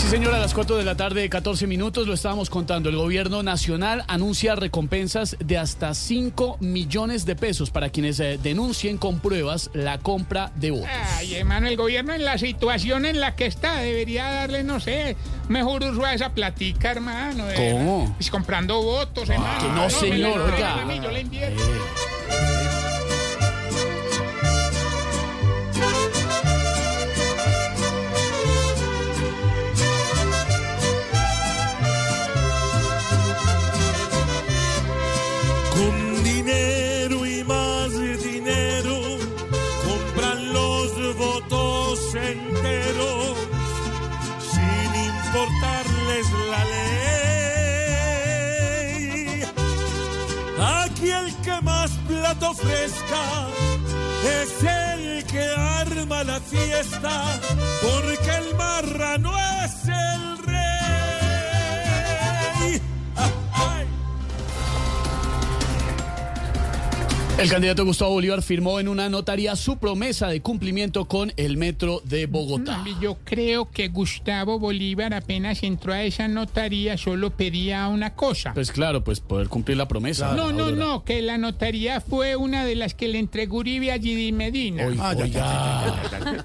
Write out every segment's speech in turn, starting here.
Sí, señora, a las 4 de la tarde, 14 minutos, lo estábamos contando. El gobierno nacional anuncia recompensas de hasta 5 millones de pesos para quienes eh, denuncien con pruebas la compra de votos. Ay, hermano, el gobierno en la situación en la que está debería darle, no sé, mejor uso a esa platica, hermano. de ¿Cómo? Pues comprando votos, hermano. que no, señor, me la- oiga. Yo le invierto. Con dinero y más dinero compran los votos enteros sin importarles la ley. Aquí el que más plato ofrezca es el que arma la fiesta porque el marrano es el rey. El candidato Gustavo Bolívar firmó en una notaría su promesa de cumplimiento con el metro de Bogotá. Yo creo que Gustavo Bolívar apenas entró a esa notaría solo pedía una cosa. Pues claro, pues poder cumplir la promesa. No, no, Aurora. no, que la notaría fue una de las que le entregó Uribe a Gidi Medina. Oiga, oiga.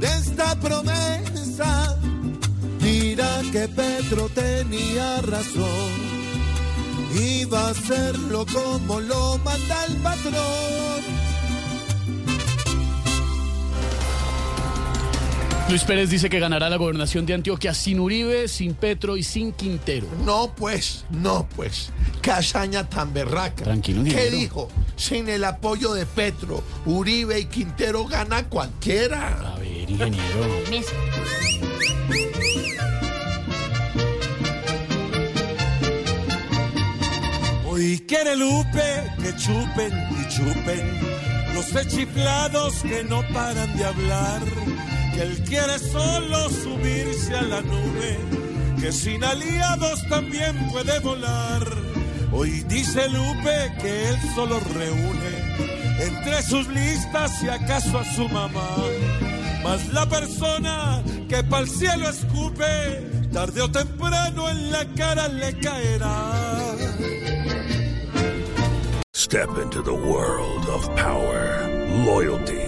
de esta promesa, dirá que Pedro tenía razón. Iba a hacerlo como lo manda el patrón. Luis Pérez dice que ganará la gobernación de Antioquia sin Uribe, sin Petro y sin Quintero. No, pues, no, pues. Qué hazaña tan berraca. Tranquilo, ¿Qué ingeniero. dijo? Sin el apoyo de Petro, Uribe y Quintero gana cualquiera. A ver, ingeniero. Hoy quiere Lupe que chupen y chupen los rechiflados que no paran de hablar. Que él quiere solo subirse a la nube, que sin aliados también puede volar. Hoy dice Lupe que él solo reúne entre sus listas si acaso a su mamá. Mas la persona que pa'l cielo escupe, tarde o temprano en la cara le caerá. Step into the world of power, loyalty,